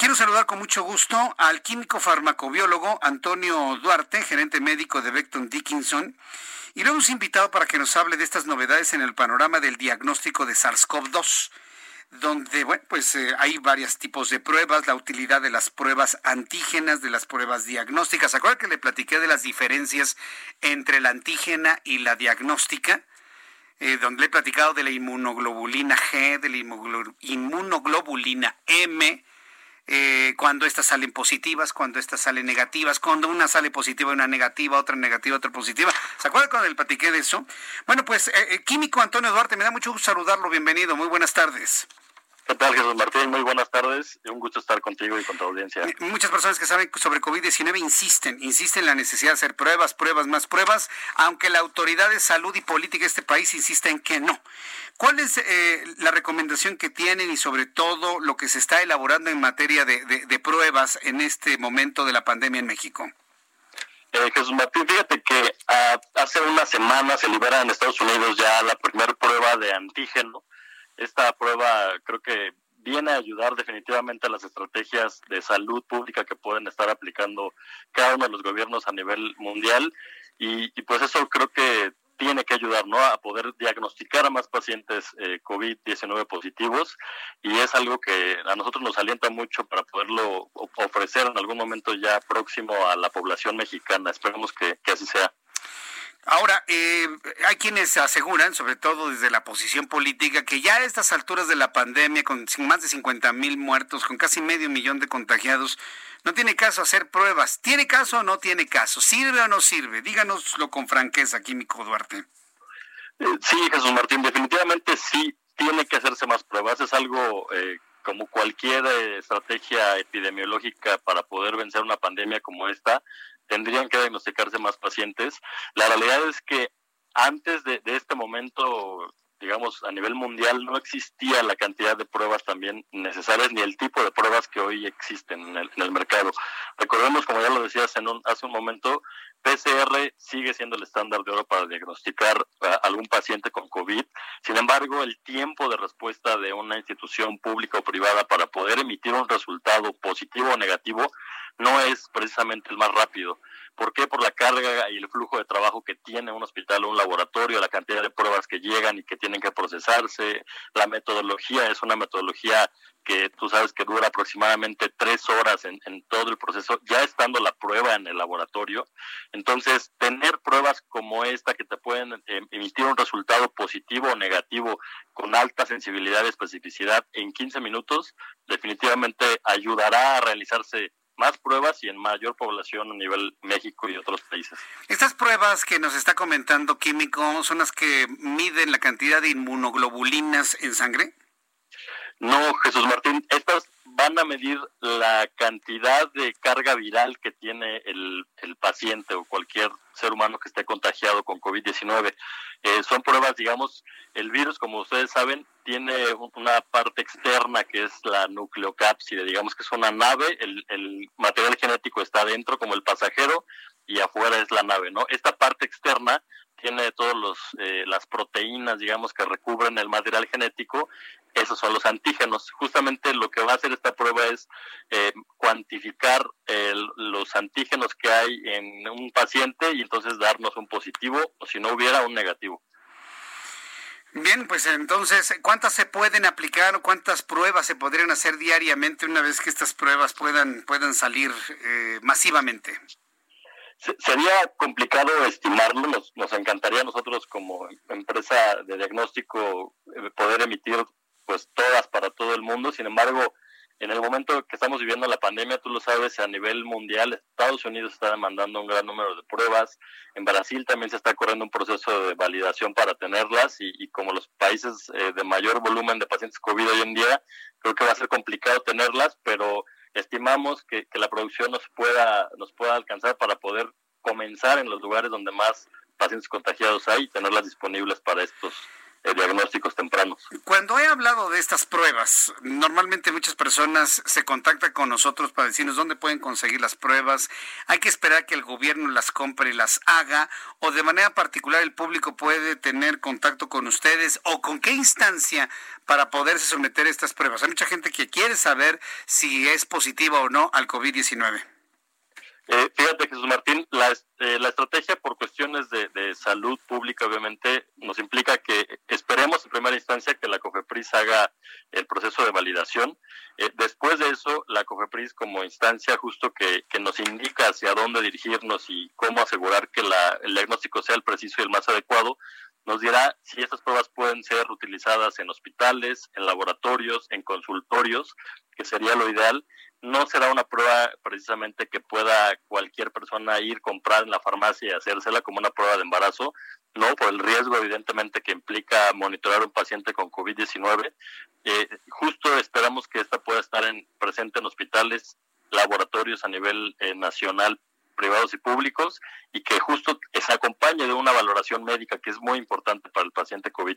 Quiero saludar con mucho gusto al químico farmacobiólogo Antonio Duarte, gerente médico de Becton Dickinson, y lo hemos invitado para que nos hable de estas novedades en el panorama del diagnóstico de SARS-CoV-2 donde bueno, pues eh, hay varios tipos de pruebas, la utilidad de las pruebas antígenas, de las pruebas diagnósticas. ¿Se que le platiqué de las diferencias entre la antígena y la diagnóstica? Eh, donde le he platicado de la inmunoglobulina G, de la inmunoglobulina M, eh, cuando estas salen positivas, cuando estas salen negativas, cuando una sale positiva, una negativa, otra negativa, otra positiva. ¿Se acuerdan cuando le platiqué de eso? Bueno, pues químico Antonio Duarte, me da mucho gusto saludarlo, bienvenido, muy buenas tardes. ¿Qué tal, Jesús Martín? Muy buenas tardes. Un gusto estar contigo y con tu audiencia. Muchas personas que saben sobre COVID-19 insisten, insisten en la necesidad de hacer pruebas, pruebas, más pruebas, aunque la autoridad de salud y política de este país insiste en que no. ¿Cuál es eh, la recomendación que tienen y sobre todo lo que se está elaborando en materia de, pruebas en este momento de la pandemia en México? Eh, Jesús Martín, fíjate que ah, hace una semana se libera en Estados Unidos ya la primera prueba de antígeno esta prueba creo que viene a ayudar definitivamente a las estrategias de salud pública que pueden estar aplicando cada uno de los gobiernos a nivel mundial y, pues eso creo que tiene que ayudar ¿no? a poder diagnosticar a más pacientes eh, COVID-19 positivos y es algo que a nosotros nos alienta mucho para poderlo ofrecer en algún momento ya próximo a la población mexicana. Esperemos que así sea. Ahora, eh, hay quienes aseguran, sobre todo desde la posición política, que ya a estas alturas de la pandemia, con más de 50 mil muertos, con casi medio millón de contagiados, no tiene caso hacer pruebas. ¿Tiene caso o no tiene caso? ¿Sirve o no sirve? Díganoslo con franqueza, Químico Duarte. Eh, sí, Jesús Martín, definitivamente sí tiene que hacerse más pruebas. Es algo eh, como cualquier estrategia epidemiológica para poder vencer una pandemia como esta tendrían que diagnosticarse más pacientes. La realidad es que antes de, este momento digamos, a nivel mundial no existía la cantidad de pruebas también necesarias ni el tipo de pruebas que hoy existen en el, en el mercado. Recordemos, como ya lo decías en un, hace un momento, PCR sigue siendo el estándar de oro para diagnosticar a algún paciente con COVID. Sin embargo, el tiempo de respuesta de una institución pública o privada para poder emitir un resultado positivo o negativo no es precisamente el más rápido. ¿Por qué? Por la carga y el flujo de trabajo que tiene un hospital o un laboratorio, la cantidad de pruebas que llegan y que tienen que procesarse, la metodología es una metodología que tú sabes que dura aproximadamente tres horas en, todo el proceso, ya estando la prueba en el laboratorio. Entonces, tener pruebas como esta que te pueden eh, emitir un resultado positivo o negativo con alta sensibilidad y especificidad en 15 minutos, definitivamente ayudará a realizarse más pruebas y en mayor población a nivel México y otros países. Estas pruebas que nos está comentando Químico son las que miden la cantidad de inmunoglobulinas en sangre. No, Jesús Martín, estas van a medir la cantidad de carga viral que tiene el, el paciente o cualquier ser humano que esté contagiado con COVID-19. Eh, son pruebas, digamos, el virus, como ustedes saben, tiene una parte externa que es la nucleocápside, digamos que es una nave, el, el material genético está dentro como el pasajero y afuera es la nave, ¿no? Esta parte externa tiene todas eh, las proteínas, digamos, que recubren el material genético, esos son los antígenos. Justamente lo que va a hacer esta prueba es eh, cuantificar los antígenos que hay en un paciente y entonces darnos un positivo o si no hubiera un negativo. Bien, pues entonces, ¿cuántas se pueden aplicar o cuántas pruebas se podrían hacer diariamente una vez que estas pruebas puedan, puedan salir eh, masivamente? sería complicado estimarlo, nos, nos encantaría a nosotros como empresa de diagnóstico eh, poder emitir pues todas para todo el mundo, sin embargo, en el momento que estamos viviendo la pandemia, tú lo sabes, a nivel mundial, Estados Unidos está demandando un gran número de pruebas, en Brasil también se está corriendo un proceso de validación para tenerlas y, como los países eh, de mayor volumen de pacientes COVID hoy en día, creo que va a ser complicado tenerlas, pero estimamos que, que la producción nos pueda, nos pueda alcanzar para poder comenzar en los lugares donde más pacientes contagiados hay y tenerlas disponibles para estos diagnósticos tempranos. Cuando he hablado de estas pruebas, normalmente muchas personas se contactan con nosotros para decirnos dónde pueden conseguir las pruebas. Hay que esperar que el gobierno las compre y las haga, o de manera particular el público puede tener contacto con ustedes, o con qué instancia para poderse someter a estas pruebas. Hay mucha gente que quiere saber si es positiva o no al COVID-19. Eh, fíjate, Jesús Martín, la, eh, la estrategia por cuestiones de, salud pública obviamente nos implica que instancia que la COFEPRIS haga el proceso de validación. Eh, después de eso, la COFEPRIS como instancia justo que, que, nos indica hacia dónde dirigirnos y cómo asegurar que la, el diagnóstico sea el preciso y el más adecuado, nos dirá si estas pruebas pueden ser utilizadas en hospitales, en laboratorios, en consultorios, que sería lo ideal, no será una prueba precisamente que pueda cualquier persona ir, comprar en la farmacia y hacérsela como una prueba de embarazo, no, por el riesgo evidentemente que implica monitorar a un paciente con COVID-19. Eh, justo esperamos que esta pueda estar en, presente en hospitales, laboratorios a nivel eh, nacional, privados y públicos, y que justo se acompañe de una valoración médica que es muy importante para el paciente COVID.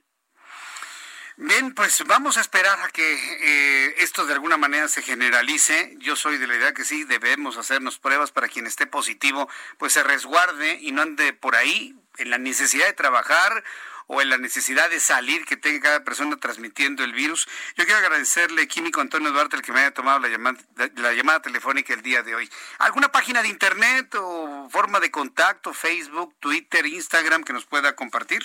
Bien, pues vamos a esperar a que eh, esto de alguna manera se generalice. Yo soy de la idea que sí, debemos hacernos pruebas para quien esté positivo, pues se resguarde y no ande por ahí en la necesidad de trabajar o en la necesidad de salir que tenga cada persona transmitiendo el virus. Yo quiero agradecerle, Químico Antonio Duarte, el que me haya tomado la llamada, la llamada telefónica el día de hoy. ¿Alguna página de internet o forma de contacto, Facebook, Twitter, Instagram que nos pueda compartir?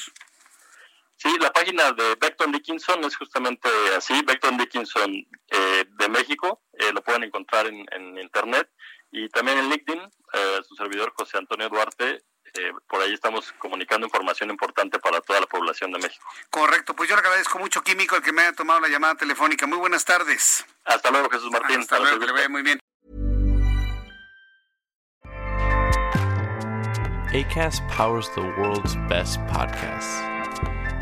Sí, la página de Beckton Dickinson es justamente así, Beckton Dickinson eh, de México, eh, lo pueden encontrar en, internet y también en LinkedIn, eh, su servidor José Antonio Duarte, por ahí estamos comunicando información importante para toda la población de México. Correcto, pues yo le agradezco mucho, Químico, el que me haya tomado la llamada telefónica. Muy buenas tardes. Hasta luego, Jesús Martín. Hasta luego, que le vaya muy bien. ACAST powers the world's best podcasts.